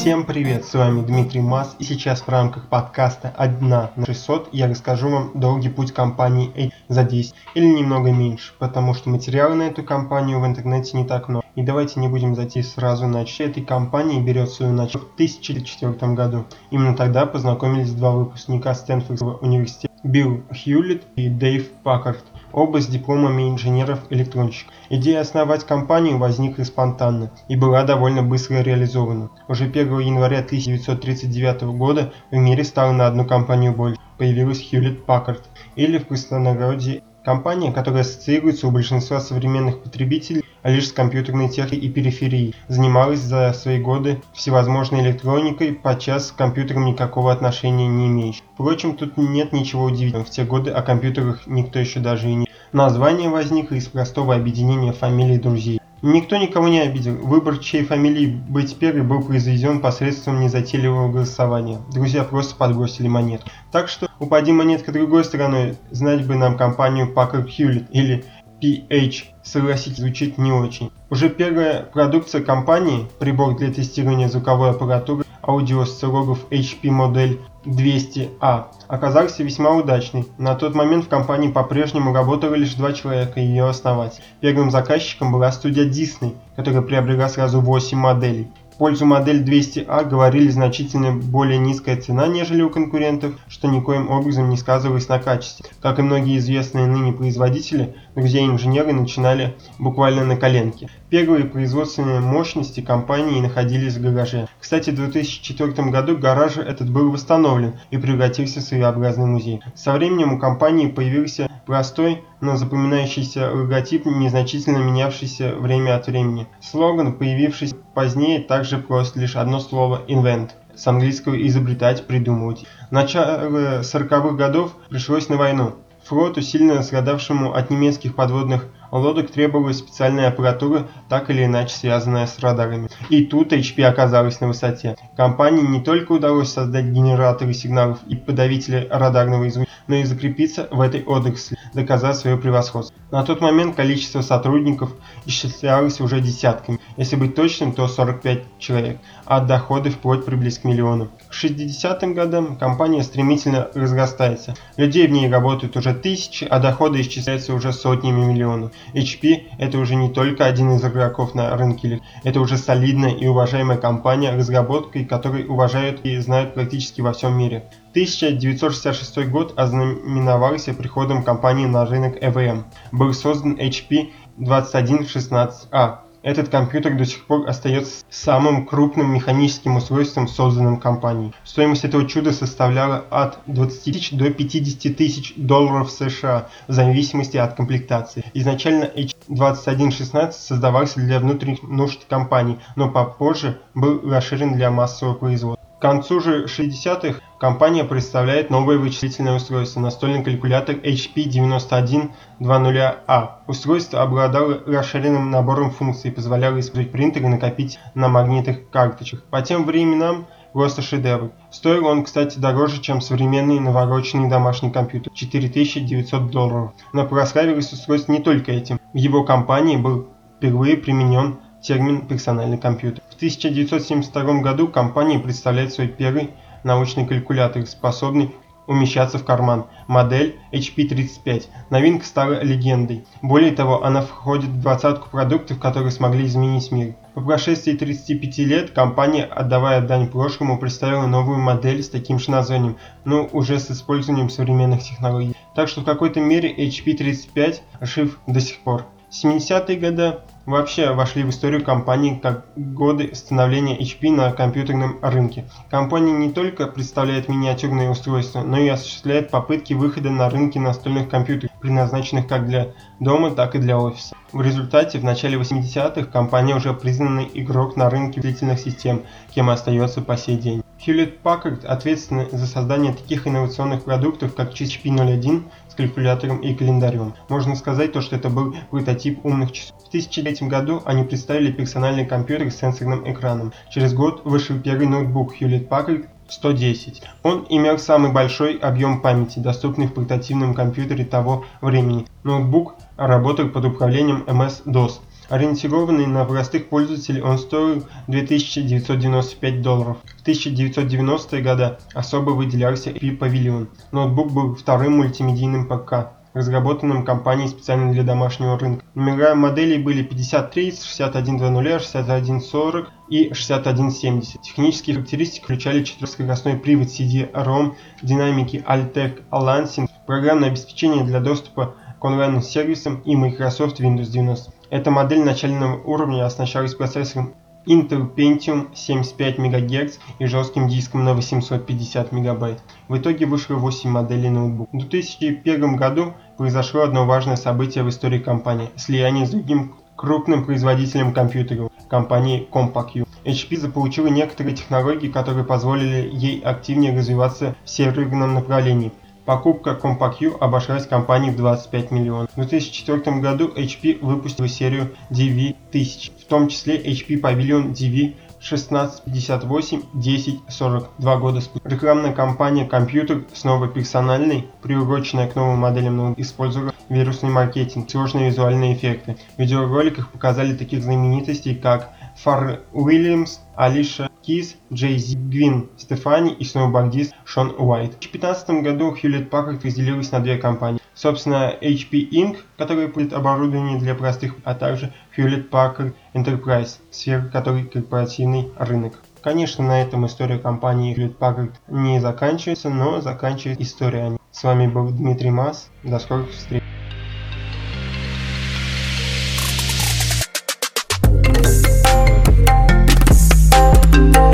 Всем привет, с вами Дмитрий Мас и сейчас в рамках подкаста 1 на 600 я расскажу вам долгий путь компании A за 10 или немного меньше, потому что материала на эту компанию в интернете не так много. И давайте не будем зайти сразу начать. Этой компании берет свою начало в 2004 году. Именно тогда познакомились два выпускника Стэнфордского университета Билл Хьюлитт и Дэйв Паккард оба с дипломами инженеров-электронщиков. Идея основать компанию возникла спонтанно и была довольно быстро реализована. Уже 1 января 1939 года в мире стало на одну компанию больше. Появилась Hewlett Packard, или в простонародье Компания, которая ассоциируется у большинства современных потребителей лишь с компьютерной техникой и периферией, занималась за свои годы всевозможной электроникой, подчас к компьютерам никакого отношения не имеющей. Впрочем, тут нет ничего удивительного, в те годы о компьютерах никто еще даже и не... Название возникло из простого объединения фамилий друзей. Никто никого не обидел. Выбор, чьей фамилии быть первой, был произведен посредством незатейливого голосования. Друзья просто подбросили монету. Так что, упади монетка другой стороной, знать бы нам компанию Packard Hewlett или PH. Согласитесь, звучит не очень. Уже первая продукция компании, прибор для тестирования звуковой аппаратуры, аудиосциллограф HP модель 200А, оказался весьма удачной. На тот момент в компании по-прежнему работало лишь два человека, ее основатель. Первым заказчиком была студия Disney, которая приобрела сразу 8 моделей пользу модель 200А говорили значительно более низкая цена, нежели у конкурентов, что никоим образом не сказывалось на качестве. Как и многие известные ныне производители, друзья-инженеры начинали буквально на коленке. Первые производственные мощности компании находились в гараже. Кстати, в 2004 году гараж этот был восстановлен и превратился в своеобразный музей. Со временем у компании появился простой, но запоминающийся логотип, незначительно менявшийся время от времени. Слоган, появившийся позднее, также прост, лишь одно слово «invent» с английского «изобретать», «придумывать». Начало 40-х годов пришлось на войну. Флоту, сильно страдавшему от немецких подводных лодок, требовалась специальная аппаратура, так или иначе связанная с радарами. И тут HP оказалась на высоте. Компании не только удалось создать генераторы сигналов и подавители радарного излучения, но и закрепиться в этой отрасли, доказав свое превосходство. На тот момент количество сотрудников исчислялось уже десятками, если быть точным, то 45 человек, а доходы вплоть приблизились к миллиону. К 60-м годам компания стремительно разрастается. Людей в ней работают уже тысячи, а доходы исчисляются уже сотнями миллионов. HP это уже не только один из игроков на рынке, это уже солидная и уважаемая компания, разработкой которой уважают и знают практически во всем мире. 1966 год ознаменовался приходом компании на рынок EVM. Был создан HP 2116A. Этот компьютер до сих пор остается самым крупным механическим устройством, созданным компанией. Стоимость этого чуда составляла от 20 тысяч до 50 тысяч долларов США, в зависимости от комплектации. Изначально H2116 создавался для внутренних нужд компании, но попозже был расширен для массового производства. К концу же 60-х компания представляет новое вычислительное устройство – настольный калькулятор HP 9120A. Устройство обладало расширенным набором функций и позволяло использовать принтер и накопить на магнитных карточках. По тем временам просто шедевр. Стоил он, кстати, дороже, чем современный навороченный домашний компьютер – 4900 долларов. Но прославилось устройство не только этим. В его компании был впервые применен термин «персональный компьютер». В 1972 году компания представляет свой первый научный калькулятор, способный умещаться в карман, модель HP35. Новинка стала легендой. Более того, она входит в двадцатку продуктов, которые смогли изменить мир. По прошествии 35 лет компания, отдавая дань прошлому, представила новую модель с таким же названием, но уже с использованием современных технологий. Так что в какой-то мере HP35 жив до сих пор. 70-е годы вообще вошли в историю компании как годы становления HP на компьютерном рынке. Компания не только представляет миниатюрные устройства, но и осуществляет попытки выхода на рынки настольных компьютеров, предназначенных как для дома, так и для офиса. В результате в начале 80-х компания уже признанный игрок на рынке длительных систем, кем остается по сей день. Hewlett Packard ответственны за создание таких инновационных продуктов, как HP 01 с калькулятором и календарем. Можно сказать то, что это был прототип умных часов. В 2003 году они представили персональный компьютер с сенсорным экраном. Через год вышел первый ноутбук Hewlett Packard 110. Он имел самый большой объем памяти, доступный в портативном компьютере того времени. Ноутбук работал под управлением MS-DOS. Ориентированный на простых пользователей, он стоил 2995 долларов. В 1990-е годы особо выделялся HP Pavilion. Ноутбук был вторым мультимедийным ПК разработанным компанией специально для домашнего рынка. Номера моделей были 53, 6100, 6140 и 6170. Технические характеристики включали четырехскоростной привод CD-ROM, динамики Altec Lansing, программное обеспечение для доступа к онлайн-сервисам и Microsoft Windows 90. Эта модель начального уровня оснащалась процессором Intel Pentium 75 МГц и жестким диском на 850 МБ. В итоге вышло 8 моделей ноутбука. В 2001 году произошло одно важное событие в истории компании – слияние с другим крупным производителем компьютеров – компанией CompacU. HP заполучила некоторые технологии, которые позволили ей активнее развиваться в серверном направлении. Покупка CompacU обошлась компании в 25 миллионов. В 2004 году HP выпустила серию DV1000, в том числе HP Pavilion DV 1658 1040 два года спустя. Рекламная кампания «Компьютер» снова персональный, приуроченная к новым моделям ноутбуков, использовала вирусный маркетинг, сложные визуальные эффекты. В видеороликах показали таких знаменитостей, как Фар Уильямс, Алиша Кис, Джей Зи, Гвин Стефани и сноубордист Шон Уайт. В 2015 году Hewlett Packard разделилась на две компании. Собственно, HP Inc., которая будет оборудование для простых, а также Hewlett Packard Enterprise, сфера которой корпоративный рынок. Конечно, на этом история компании Hewlett Packard не заканчивается, но заканчивается история. С вами был Дмитрий Мас. До скорых встреч.